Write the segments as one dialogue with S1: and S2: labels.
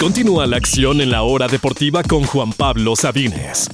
S1: Continúa la acción en la hora deportiva con Juan Pablo Sabines.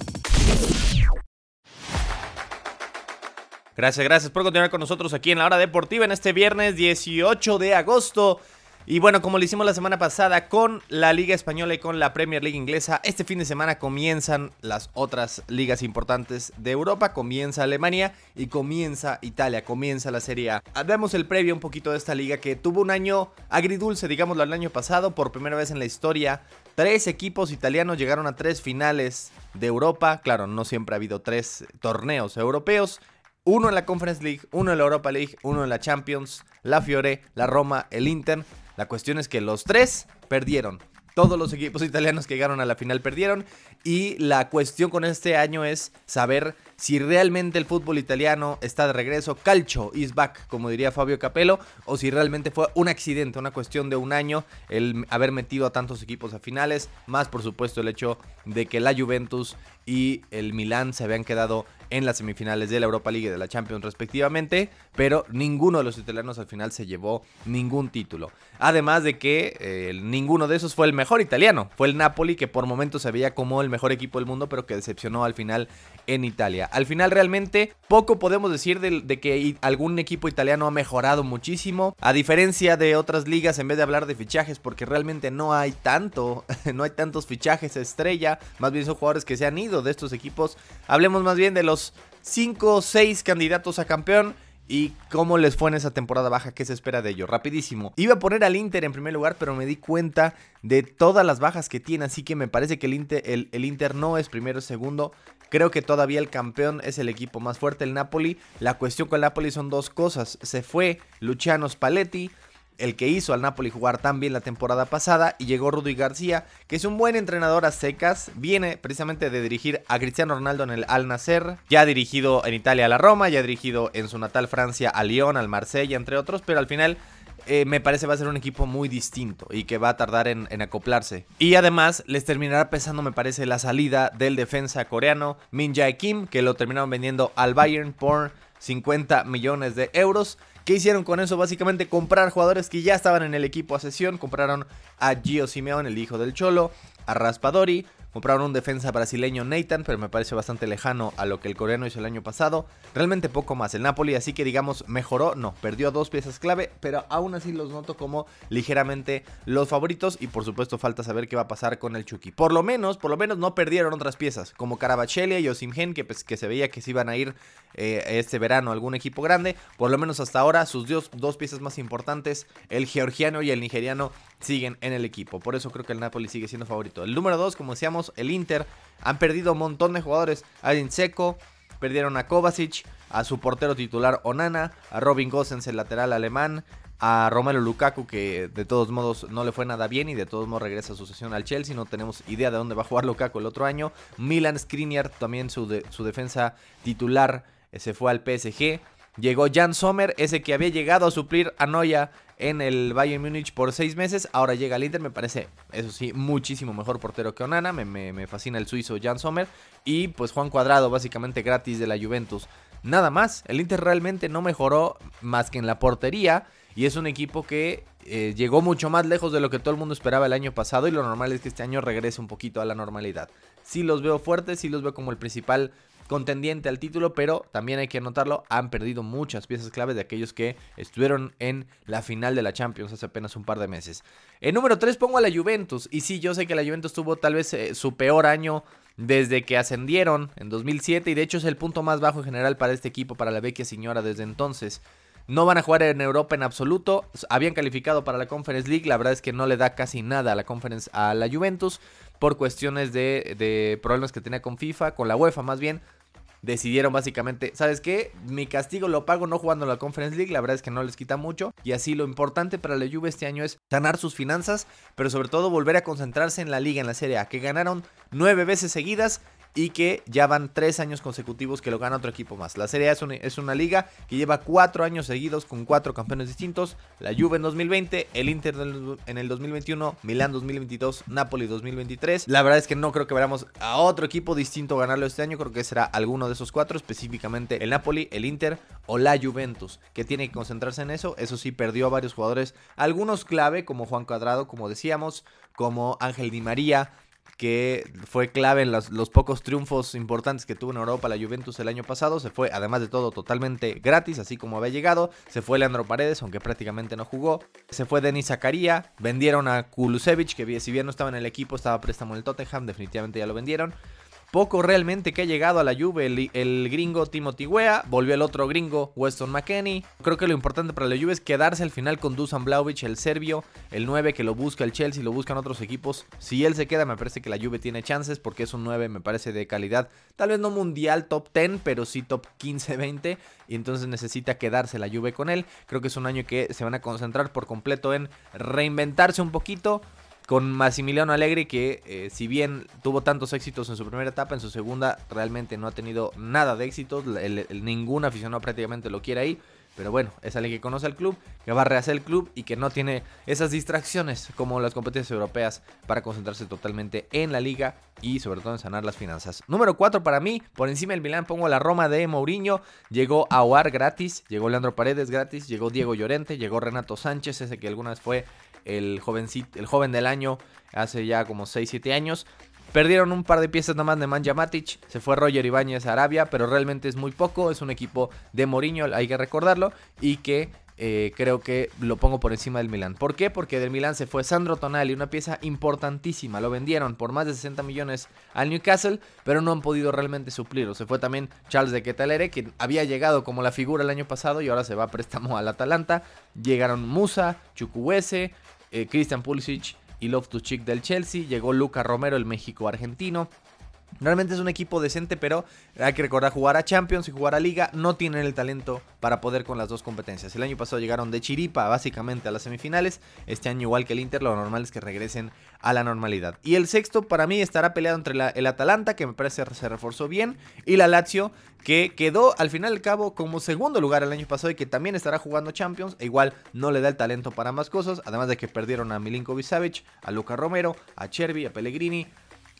S2: Gracias, gracias por continuar con nosotros aquí en la hora deportiva en este viernes 18 de agosto. Y bueno, como lo hicimos la semana pasada con la Liga Española y con la Premier League inglesa, este fin de semana comienzan las otras ligas importantes de Europa. Comienza Alemania y comienza Italia, comienza la Serie A. Damos el previo un poquito de esta liga que tuvo un año agridulce, digámoslo, el año pasado. Por primera vez en la historia, tres equipos italianos llegaron a tres finales de Europa. Claro, no siempre ha habido tres torneos europeos. Uno en la Conference League, uno en la Europa League, uno en la Champions, la Fiore, la Roma, el Inter. La cuestión es que los tres perdieron. Todos los equipos italianos que llegaron a la final perdieron. Y la cuestión con este año es saber si realmente el fútbol italiano está de regreso. Calcio is back, como diría Fabio Capello. O si realmente fue un accidente, una cuestión de un año el haber metido a tantos equipos a finales. Más por supuesto el hecho de que la Juventus y el Milan se habían quedado en las semifinales de la Europa League y de la Champions respectivamente, pero ninguno de los italianos al final se llevó ningún título. Además de que eh, ninguno de esos fue el mejor italiano, fue el Napoli que por momentos se veía como el mejor equipo del mundo, pero que decepcionó al final en Italia. Al final realmente poco podemos decir de, de que algún equipo italiano ha mejorado muchísimo, a diferencia de otras ligas en vez de hablar de fichajes, porque realmente no hay tanto, no hay tantos fichajes estrella, más bien son jugadores que se han ido de estos equipos. Hablemos más bien de los 5 o 6 candidatos a campeón. ¿Y cómo les fue en esa temporada baja? ¿Qué se espera de ello? Rapidísimo. Iba a poner al Inter en primer lugar, pero me di cuenta de todas las bajas que tiene. Así que me parece que el Inter, el, Inter no es primero segundo. Creo que todavía el campeón es el equipo más fuerte, el Napoli. La cuestión con el Napoli son dos cosas. Se fue Luciano Spalletti el que hizo al Napoli jugar tan bien la temporada pasada, y llegó Rudy García, que es un buen entrenador a secas, viene precisamente de dirigir a Cristiano Ronaldo en el Al Nasser, ya ha dirigido en Italia a la Roma, ya ha dirigido en su natal Francia a Lyon, al Marsella, entre otros, pero al final eh, me parece va a ser un equipo muy distinto y que va a tardar en, en, acoplarse. Y además les terminará pesando, me parece, la salida del defensa coreano Min Jae Kim, que lo terminaron vendiendo al Bayern por 50 millones de euros. ¿Qué hicieron con eso? Básicamente comprar jugadores que ya estaban en el equipo a sesión. Compraron a Gio Simeone, el hijo del Cholo, a Raspadori, Compraron un defensa brasileño Nathan, pero me parece bastante lejano a lo que el coreano hizo el año pasado. Realmente poco más. El Napoli, así que digamos, mejoró. No, perdió dos piezas clave, pero aún así los noto como ligeramente los favoritos. Y por supuesto, falta saber qué va a pasar con el Chucky. Por lo menos, por lo menos no perdieron otras piezas, como Carabachelia y Osimhen, que, pues, que se veía que se iban a ir eh, este verano a algún equipo grande. Por lo menos hasta ahora, sus dos, dos piezas más importantes, el georgiano y el nigeriano, siguen en el equipo. Por eso creo que el Napoli sigue siendo favorito. El número 2, como decíamos, el Inter. Han perdido un montón de jugadores. A Seco, perdieron a Kovacic, a su portero titular Onana, a Robin Gosens, el lateral alemán, a Romelu Lukaku, que de todos modos no le fue nada bien y de todos modos regresa a su sesión al Chelsea. No tenemos idea de dónde va a jugar Lukaku el otro año. Milan Skriniar, también su, su defensa titular, eh, se fue al PSG. Llegó Jan Sommer, ese que había llegado a suplir a Noya en el Bayern Múnich por seis meses. Ahora llega al Inter, me parece, eso sí, muchísimo mejor portero que Onana. Me, fascina el suizo Jan Sommer. Y pues Juan Cuadrado, básicamente gratis de la Juventus. Nada más, el Inter realmente no mejoró más que en la portería. Y es un equipo que eh, llegó mucho más lejos de lo que todo el mundo esperaba el año pasado. Y lo normal es que este año regrese un poquito a la normalidad. Sí los veo fuertes, sí los veo como el principal contendiente al título, pero también hay que anotarlo, han perdido muchas piezas claves de aquellos que estuvieron en la final de la Champions hace apenas un par de meses. En número 3 pongo a la Juventus, y sí, yo sé que la Juventus tuvo tal vez eh, su peor año desde que ascendieron en 2007, y de hecho es el punto más bajo en general para este equipo, para la vecchia señora desde entonces. No van a jugar en Europa en absoluto. Habían calificado para la Conference League. La verdad es que no le da casi nada a la Conference a la Juventus. Por cuestiones de, de problemas que tenía con FIFA, con la UEFA más bien decidieron básicamente, ¿sabes qué? Mi castigo lo pago no jugando la Conference League, la verdad es que no les quita mucho. Y así lo importante para la Juve este año es sanar sus finanzas, pero sobre todo volver a concentrarse en la liga, en la Serie A, que ganaron nueve veces seguidas y que ya van tres años consecutivos que lo gana otro equipo más. La Serie A es una, liga que lleva cuatro años seguidos con cuatro campeones distintos. La Juve en 2020, el Inter en el 2021, Milán 2022, Napoli 2023. La verdad es que no creo que veamos a otro equipo distinto ganarlo este año. Creo que será alguno de esos cuatro, específicamente el Napoli, el Inter o la Juventus, que tiene que concentrarse en eso. Eso sí, perdió a varios jugadores, algunos clave como Juan Cuadrado, como decíamos, como Ángel Di María, que fue clave en los, pocos triunfos importantes que tuvo en Europa la Juventus el año pasado. Se fue, además de todo, totalmente gratis, así como había llegado. Se fue Leandro Paredes, aunque prácticamente no jugó. Se fue Denis Zakaria. Vendieron a Kulusevich, que si bien no estaba en el equipo, estaba préstamo en el Tottenham. Definitivamente ya lo vendieron. Poco realmente que ha llegado a la Juve el, gringo Timothy Wea, volvió el otro gringo Weston McKenney. Creo que lo importante para la Juve es quedarse al final con Dusan Blaovic, el serbio, el 9 que lo busca el Chelsea, lo buscan otros equipos. Si él se queda, me parece que la Juve tiene chances porque es un 9, me parece de calidad. Tal vez no mundial top 10, pero sí top 15-20 y entonces necesita quedarse la Juve con él. Creo que es un año que se van a concentrar por completo en reinventarse un poquito, con Massimiliano Allegri que eh, si bien tuvo tantos éxitos en su primera etapa, en su segunda realmente no ha tenido nada de éxitos, ningún aficionado prácticamente lo quiere ahí, pero bueno, es alguien que conoce al club, que va a rehacer el club y que no tiene esas distracciones como las competencias europeas para concentrarse totalmente en la liga y sobre todo en sanar las finanzas. Número 4 para mí, por encima del Milán pongo la Roma de Mourinho, llegó Aguar gratis, llegó Leandro Paredes gratis, llegó Diego Llorente, llegó Renato Sánchez, ese que algunas fue el, jovencito, el joven del año hace ya como 6-7 años. Perdieron un par de piezas nomás de Manja Matic, se fue Roger Ibáñez a Arabia, pero realmente es muy poco, es un equipo de Mourinho, hay que recordarlo, y que eh, creo que lo pongo por encima del Milan. ¿Por qué? Porque del Milan se fue Sandro Tonali, una pieza importantísima. Lo vendieron por más de 60 millones al Newcastle, pero no han podido realmente suplirlo. Se fue también Charles de Ketalere, que había llegado como la figura el año pasado y ahora se va a préstamo al Atalanta. Llegaron Musa, Chukwueze, eh, Christian Pulisic y Love to Chick del Chelsea. Llegó Luca Romero, el México argentino. Realmente es un equipo decente, pero hay que recordar jugar a Champions y jugar a Liga. No tienen el talento para poder con las dos competencias. El año pasado llegaron de chiripa básicamente a las semifinales. Este año igual que el Inter, lo normal es que regresen a la normalidad. Y el sexto para mí estará peleado entre el Atalanta, que me parece se reforzó bien, y la Lazio, que quedó al final del cabo como segundo lugar el año pasado y que también estará jugando Champions. E igual no le da el talento para más cosas, además de que perdieron a Milinkovic Savic, a Luca Romero, a Chervi, a Pellegrini,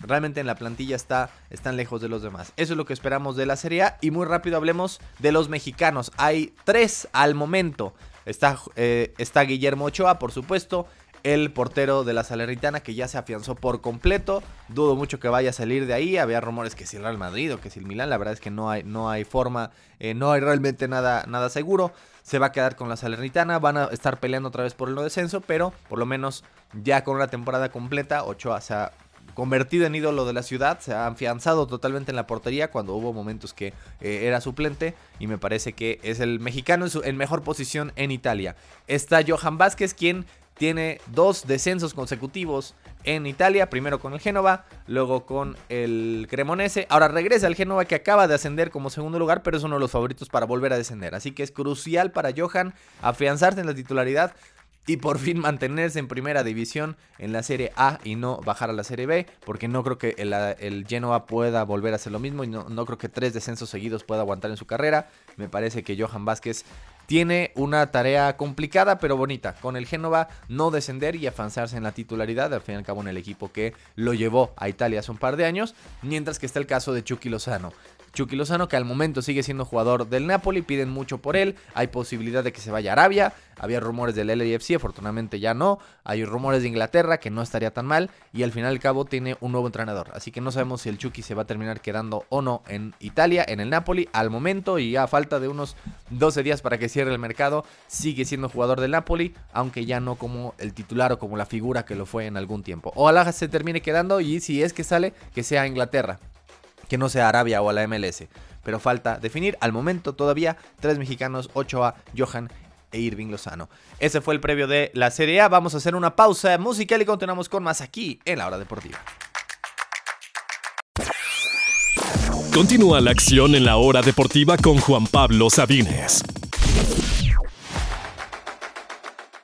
S2: Realmente en la plantilla está, están lejos de los demás. Eso es lo que esperamos de la Serie A. Y muy rápido hablemos de los mexicanos. Hay tres al momento. Está, eh, está Guillermo Ochoa, por supuesto. El portero de la Salernitana que ya se afianzó por completo. Dudo mucho que vaya a salir de ahí. Había rumores que si el Real Madrid o que si el Milán. La verdad es que no hay, no hay forma. Eh, no hay realmente nada, nada seguro. Se va a quedar con la Salernitana. Van a estar peleando otra vez por el no descenso. Pero por lo menos ya con una temporada completa. Ochoa se ha convertido en ídolo de la ciudad, se ha afianzado totalmente en la portería cuando hubo momentos que eh, era suplente y me parece que es el mexicano en, su, en mejor posición en Italia. Está Johan Vázquez quien tiene dos descensos consecutivos en Italia, primero con el Génova, luego con el Cremonese, ahora regresa el Génova que acaba de ascender como segundo lugar, pero es uno de los favoritos para volver a descender, así que es crucial para Johan afianzarse en la titularidad y por fin mantenerse en primera división en la Serie A y no bajar a la Serie B, porque no creo que el, el Genoa pueda volver a hacer lo mismo y no, no, creo que tres descensos seguidos pueda aguantar en su carrera. Me parece que Johan Vázquez tiene una tarea complicada pero bonita, con el Génova no descender y avanzarse en la titularidad, al fin y al cabo en el equipo que lo llevó a Italia hace un par de años, mientras que está el caso de Chucky Lozano. Chucky Lozano, que al momento sigue siendo jugador del Napoli, piden mucho por él, hay posibilidad de que se vaya a Arabia, había rumores del LAFC, afortunadamente ya no, hay rumores de Inglaterra, que no estaría tan mal, y al final al cabo tiene un nuevo entrenador, así que no sabemos si el Chucky se va a terminar quedando o no en Italia, en el Napoli, al momento, y a falta de unos 12 días para que cierre el mercado, sigue siendo jugador del Napoli, aunque ya no como el titular o como la figura que lo fue en algún tiempo. Ojalá se termine quedando y si es que sale, que sea Inglaterra que no sea Arabia o a la MLS. Pero falta definir. Al momento todavía tres mexicanos, Ochoa, Johan e Irving Lozano. Ese fue el previo de la Serie A. Vamos a hacer una pausa musical y continuamos con más aquí en la hora deportiva.
S1: Continúa la acción en la hora deportiva con Juan Pablo Sabines.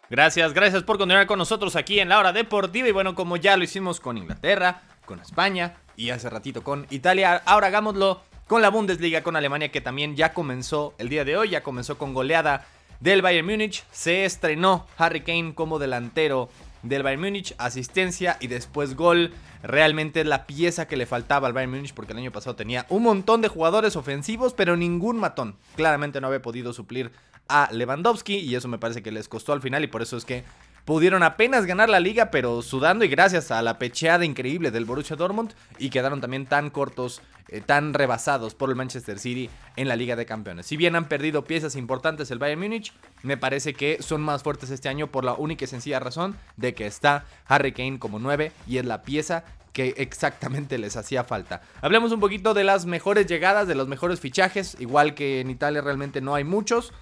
S2: Gracias, gracias por continuar con nosotros aquí en la hora deportiva. Y bueno, como ya lo hicimos con Inglaterra, con España, y hace ratito con Italia. Ahora hagámoslo con la Bundesliga, con Alemania, que también ya comenzó el día de hoy, ya comenzó con goleada del Bayern Múnich. Se estrenó Harry Kane como delantero del Bayern Múnich, asistencia y después gol. Realmente es la pieza que le faltaba al Bayern Múnich porque el año pasado tenía un montón de jugadores ofensivos, pero ningún matón. Claramente no había podido suplir a Lewandowski y eso me parece que les costó al final y por eso es que pudieron apenas ganar la liga, pero sudando y gracias a la pecheada increíble del Borussia Dortmund y quedaron también tan cortos, eh, tan rebasados por el Manchester City en la Liga de Campeones. Si bien han perdido piezas importantes el Bayern Múnich, me parece que son más fuertes este año por la única y sencilla razón de que está Harry Kane como 9 y es la pieza que exactamente les hacía falta. Hablemos un poquito de las mejores llegadas, de los mejores fichajes, igual que en Italia realmente no hay muchos.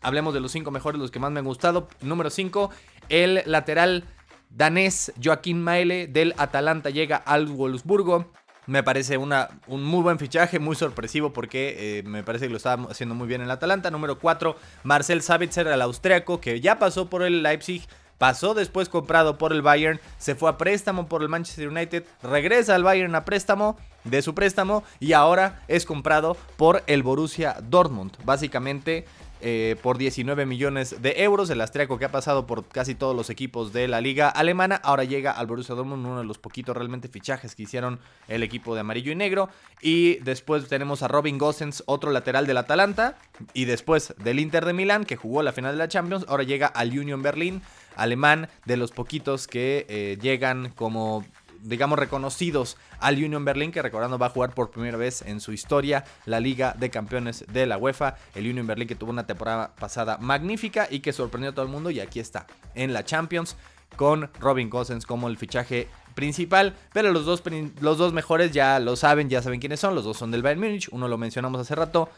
S2: Hablemos de los cinco mejores, los que más me han gustado. Número 5, el lateral danés Joaquín Maile del Atalanta llega al Wolfsburgo. Me parece un muy buen fichaje, muy sorpresivo porque eh, me parece que lo estaba haciendo muy bien el Atalanta. Número 4, Marcel Sabitzer, el austriaco, que ya pasó por el Leipzig, pasó después comprado por el Bayern, se fue a préstamo por el Manchester United, regresa al Bayern a préstamo de su préstamo y ahora es comprado por el Borussia Dortmund. Básicamente eh, por 19 millones de euros. El austriaco que ha pasado por casi todos los equipos de la liga alemana. Ahora llega al Borussia Dortmund, uno de los poquitos realmente fichajes que hicieron el equipo de amarillo y negro. Y después tenemos a Robin Gosens, otro lateral del Atalanta. Y después del Inter de Milán, que jugó la final de la Champions. Ahora llega al Union Berlin, alemán, de los poquitos que eh, llegan como digamos, reconocidos al Union Berlin, que recordando va a jugar por primera vez en su historia la Liga de Campeones de la UEFA. El Union Berlin que tuvo una temporada pasada magnífica y que sorprendió a todo el mundo y aquí está en la Champions con Robin Cousins como el fichaje principal, pero los dos, los dos mejores ya lo saben, ya saben quiénes son, los dos son del Bayern Múnich, uno lo mencionamos hace rato,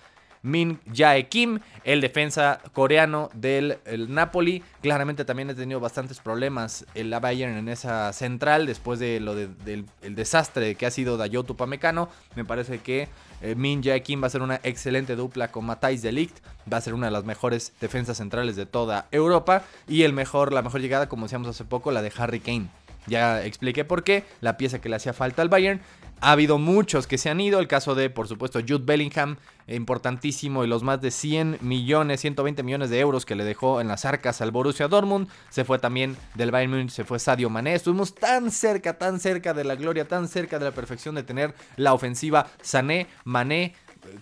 S2: Min Jae Kim, el defensa coreano del Napoli. Claramente también ha tenido bastantes problemas el Bayern en esa central después de lo del desastre que ha sido Dayoto Pamecano. Me parece que eh, Min Jae Kim va a ser una excelente dupla con Matthijs de Ligt. Va a ser una de las mejores defensas centrales de toda Europa. Y el mejor, la mejor llegada, como decíamos hace poco, la de Harry Kane. Ya expliqué por qué, la pieza que le hacía falta al Bayern. Ha habido muchos que se han ido, el caso de, por supuesto, Jude Bellingham, importantísimo, y los más de 100 millones, 120 millones de euros que le dejó en las arcas al Borussia Dortmund. Se fue también del Bayern se fue Sadio Mané. Estuvimos tan cerca, tan cerca de la gloria, tan cerca de la perfección de tener la ofensiva Sané, Mané,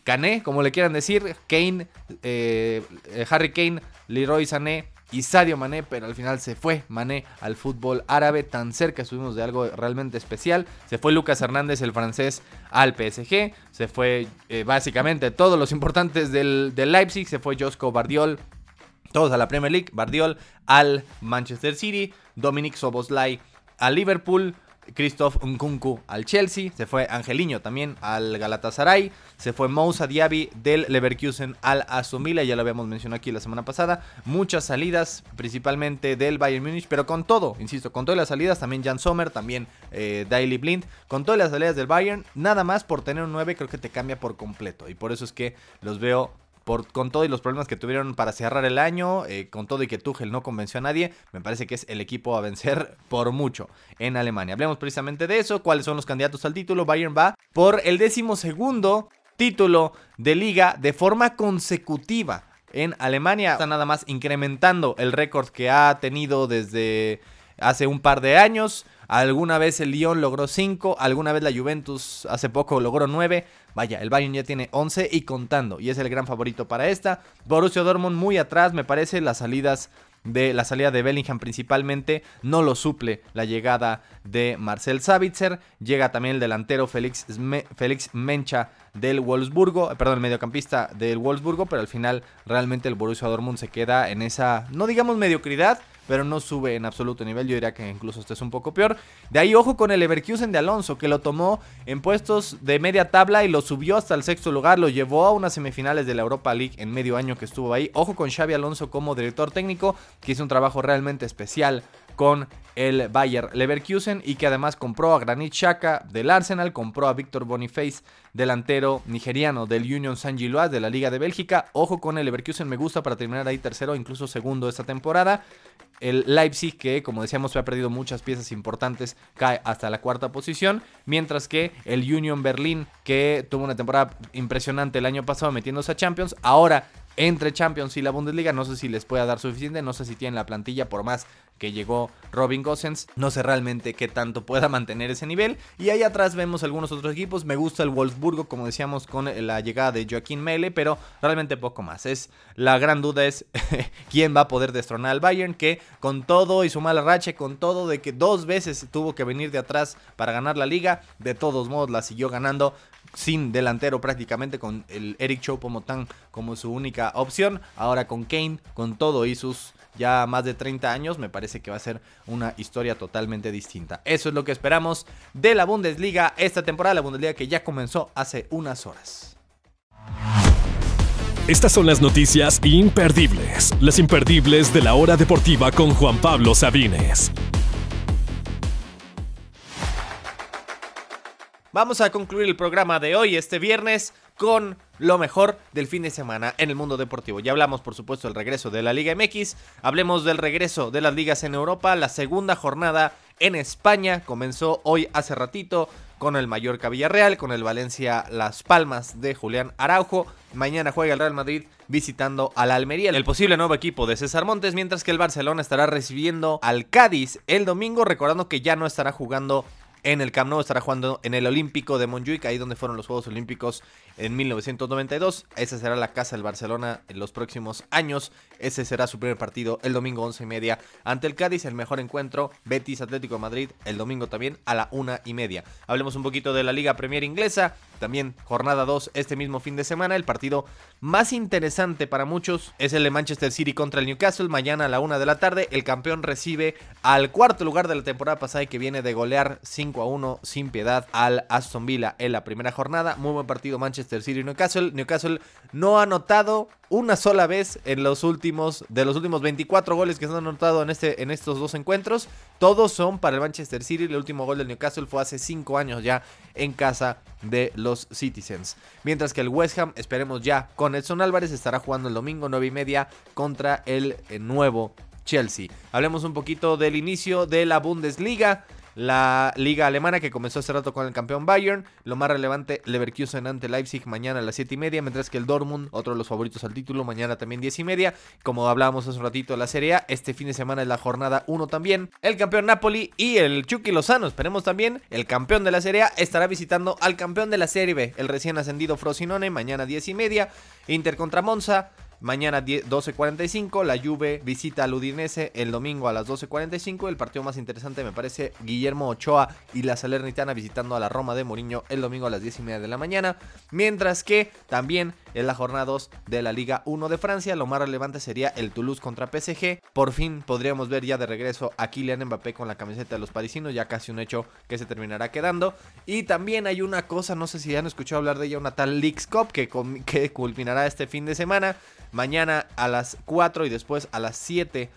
S2: Cané, como le quieran decir, Kane, eh, Harry Kane, Leroy Sané, y Sadio Mané, pero al final se fue Mané al fútbol árabe, tan cerca estuvimos de algo realmente especial. Se fue Lucas Hernández, el francés, al PSG, se fue eh, básicamente todos los importantes del, Leipzig, se fue Josco Bardiol, todos a la Premier League, Bardiol al Manchester City, Dominic Soboslai al Liverpool, Christoph Nkunku al Chelsea, se fue Angeliño también al Galatasaray, se fue Moussa Diaby del Leverkusen al Asumila, ya lo habíamos mencionado aquí la semana pasada, muchas salidas principalmente del Bayern Múnich, pero con todo, insisto, con todas las salidas, también Jan Sommer, también eh, Daily Blind, con todas las salidas del Bayern, nada más por tener un 9 creo que te cambia por completo y por eso es que los veo con todo y los problemas que tuvieron para cerrar el año, eh, con todo y que Tuchel no convenció a nadie, me parece que es el equipo a vencer por mucho en Alemania. Hablemos precisamente de eso, cuáles son los candidatos al título. Bayern va por el décimo segundo título de liga de forma consecutiva en Alemania. Está nada más incrementando el récord que ha tenido desde hace un par de años. Alguna vez el Lyon logró 5, alguna vez la Juventus hace poco logró 9. Vaya, el Bayern ya tiene 11 y contando, y es el gran favorito para esta. Borussia Dortmund muy atrás, me parece, las salidas de la salida de Bellingham principalmente no lo suple la llegada de Marcel Savitzer, llega también el delantero Félix, Félix Mencha del Wolfsburgo, perdón, el mediocampista del Wolfsburgo, pero al final realmente el Borussia Dortmund se queda en esa, no digamos mediocridad, pero no sube en absoluto nivel. Yo diría que incluso este es un poco peor. De ahí, ojo con el Leverkusen de Alonso, que lo tomó en puestos de media tabla y lo subió hasta el sexto lugar. Lo llevó a unas semifinales de la Europa League en medio año que estuvo ahí. Ojo con Xavi Alonso como director técnico, que hizo un trabajo realmente especial con el Bayer Leverkusen y que además compró a Granit Xhaka del Arsenal, compró a Víctor Boniface, delantero nigeriano del Union Saint-Gilloise de la Liga de Bélgica. Ojo con el Leverkusen, me gusta para terminar ahí tercero, incluso segundo esta temporada. El Leipzig, que como decíamos, ha perdido muchas piezas importantes, cae hasta la cuarta posición. Mientras que el Union Berlin, que tuvo una temporada impresionante el año pasado metiéndose a Champions, ahora entre Champions y la Bundesliga. No sé si les pueda dar suficiente, no sé si tienen la plantilla por más que llegó Robin Gosens. No sé realmente qué tanto pueda mantener ese nivel. Y ahí atrás vemos algunos otros equipos. Me gusta el Wolfsburgo, como decíamos, con la llegada de Joaquín Mele, pero realmente poco más. Es la gran duda es quién va a poder destronar al Bayern, que con todo y su mala racha, con todo de que dos veces tuvo que venir de atrás para ganar la liga, de todos modos la siguió ganando sin delantero prácticamente, con el Eric Choupo-Moting como su única opción. Ahora con Kane, con todo y sus ya más de 30 años, me parece que va a ser una historia totalmente distinta. Eso es lo que esperamos de la Bundesliga esta temporada, la Bundesliga que ya comenzó hace unas horas.
S1: Estas son las noticias imperdibles, las imperdibles de la hora deportiva con Juan Pablo Sabines.
S2: Vamos a concluir el programa de hoy, este viernes, con lo mejor del fin de semana en el mundo deportivo. Ya hablamos, por supuesto, del regreso de la Liga MX, hablemos del regreso de las ligas en Europa, la segunda jornada en España comenzó hoy hace ratito con el Mallorca Villarreal, con el Valencia Las Palmas de Julián Araujo. Mañana juega el Real Madrid visitando al Almería, el posible nuevo equipo de César Montes, mientras que el Barcelona estará recibiendo al Cádiz el domingo, recordando que ya no estará jugando en el Camp Nou, estará jugando en el Olímpico de Montjuic, ahí donde fueron los Juegos Olímpicos en 1992. Esa será la casa del Barcelona en los próximos años. Ese será su primer partido el domingo 11 y media ante el Cádiz. El mejor encuentro, Betis Atlético de Madrid, el domingo también a la una y media. Hablemos un poquito de la Liga Premier Inglesa. También jornada 2 este mismo fin de semana. El partido más interesante para muchos es el de Manchester City contra el Newcastle. Mañana a la una de la tarde. El campeón recibe al cuarto lugar de la temporada pasada y que viene de golear 5 a 1 sin piedad al Aston Villa en la primera jornada. Muy buen partido Manchester City Newcastle. Newcastle no ha anotado una sola vez en los últimos de los últimos 24 goles que se han anotado en este en estos dos encuentros. Todos son para el Manchester City. El último gol del Newcastle fue hace 5 años ya en casa de los Citizens. Mientras que el West Ham, esperemos ya, con Edson Álvarez estará jugando el domingo 9 y media contra el eh, nuevo Chelsea. Hablemos un poquito del inicio de la Bundesliga la liga alemana que comenzó hace rato con el campeón Bayern. Lo más relevante, Leverkusen ante Leipzig mañana a las 7 y media, mientras que el Dortmund, otro de los favoritos al título, mañana también 10 y media. Como hablábamos hace un ratito de la Serie A, este fin de semana es la jornada 1 también. El campeón Napoli y el Chucky Lozano, esperemos también, el campeón de la Serie A estará visitando al campeón de la Serie B, el recién ascendido Frosinone, mañana 10 y media. Inter contra Monza, Mañana 12.45 la Juve visita al Udinese el domingo a las 12.45. El partido más interesante me parece Guillermo Ochoa y la Salernitana visitando a la Roma de Mourinho el domingo a las 10 y media de la mañana. Mientras que también en la jornada 2 de la Liga 1 de Francia lo más relevante sería el Toulouse contra PSG. Por fin podríamos ver ya de regreso a Kylian Mbappé con la camiseta de los parisinos, ya casi un hecho que se terminará quedando. Y también hay una cosa, no sé si han escuchado hablar de ella, una tal Leagues Cup que, que culminará este fin de semana. Mañana a las 4 y después a las 7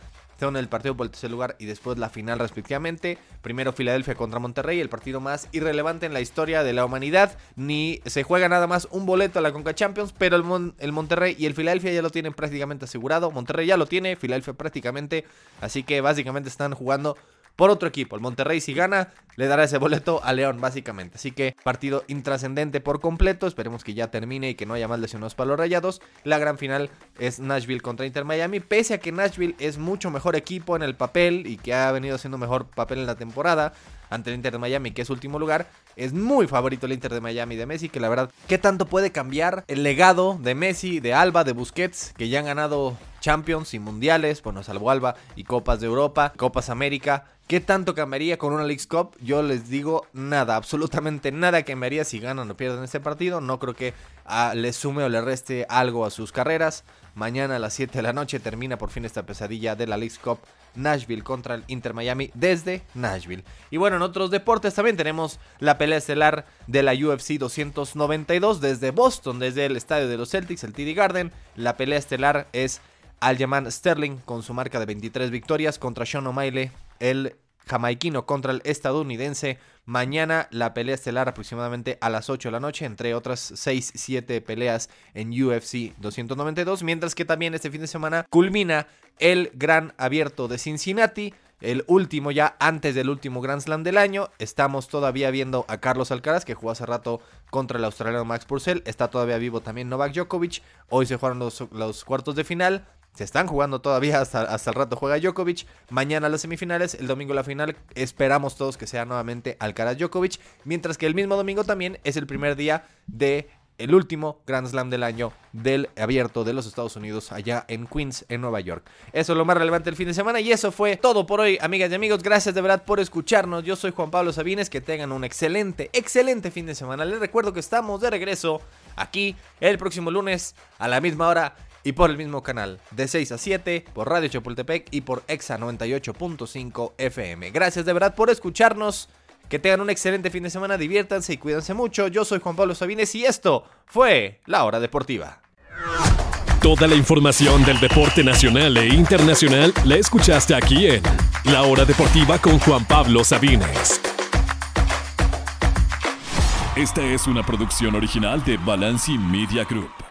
S2: son el partido por el tercer lugar y después la final respectivamente. Primero Filadelfia contra Monterrey, el partido más irrelevante en la historia de la humanidad. Ni se juega nada más un boleto a la Conca Champions, pero el, el Monterrey y el Filadelfia ya lo tienen prácticamente asegurado. Monterrey ya lo tiene, Filadelfia prácticamente. Así que básicamente están jugando por otro equipo. El Monterrey si gana le dará ese boleto a León básicamente. Así que partido intrascendente por completo. Esperemos que ya termine y que no haya más lesionados para los rayados. La gran final es Nashville contra Inter Miami. Pese a que Nashville es mucho mejor equipo en el papel y que ha venido haciendo mejor papel en la temporada ante el Inter de Miami, que es último lugar. Es muy favorito el Inter de Miami de Messi, que la verdad, ¿qué tanto puede cambiar el legado de Messi, de Alba, de Busquets, que ya han ganado Champions y Mundiales, bueno, salvo Alba, y Copas de Europa, Copas América? ¿Qué tanto cambiaría con una League Cup? Yo les digo nada, absolutamente nada cambiaría si ganan o pierden este partido. No creo que ah, le sume o le reste algo a sus carreras. Mañana a las 7 de la noche termina por fin esta pesadilla de la League Cup Nashville contra el Inter Miami desde Nashville. Y bueno, en otros deportes también tenemos la pelea estelar de la UFC 292 desde Boston, desde el estadio de los Celtics, el TD Garden. La pelea estelar es Aljamain Sterling con su marca de 23 victorias contra Sean O'Malley, el jamaiquino contra el estadounidense. Mañana la pelea estelar aproximadamente a las 8 de la noche, entre otras 6-7 peleas en UFC 292, mientras que también este fin de semana culmina el Gran Abierto de Cincinnati. El último, ya antes del último Grand Slam del año. Estamos todavía viendo a Carlos Alcaraz, que jugó hace rato contra el australiano Max Purcell. Está todavía vivo también Novak Djokovic. Hoy se jugaron los, los cuartos de final. Se están jugando todavía, hasta, hasta el rato juega Djokovic. Mañana las semifinales, el domingo la final. Esperamos todos que sea nuevamente Alcaraz Djokovic. Mientras que el mismo domingo también es el primer día de el último Grand Slam del año del abierto de los Estados Unidos allá en Queens, en Nueva York. Eso es lo más relevante del fin de semana y eso fue todo por hoy, amigas y amigos. Gracias de verdad por escucharnos. Yo soy Juan Pablo Sabines. Que tengan un excelente, excelente fin de semana. Les recuerdo que estamos de regreso aquí el próximo lunes a la misma hora y por el mismo canal, de 6 a 7, por Radio Chapultepec y por Exa 98.5 FM. Gracias de verdad por escucharnos. Que tengan un excelente fin de semana, diviértanse y cuídense mucho. Yo soy Juan Pablo Sabines y esto fue La Hora Deportiva.
S1: Toda la información del deporte nacional e internacional la escuchaste aquí en La Hora Deportiva con Juan Pablo Sabines. Esta es una producción original de Balanci Media Group.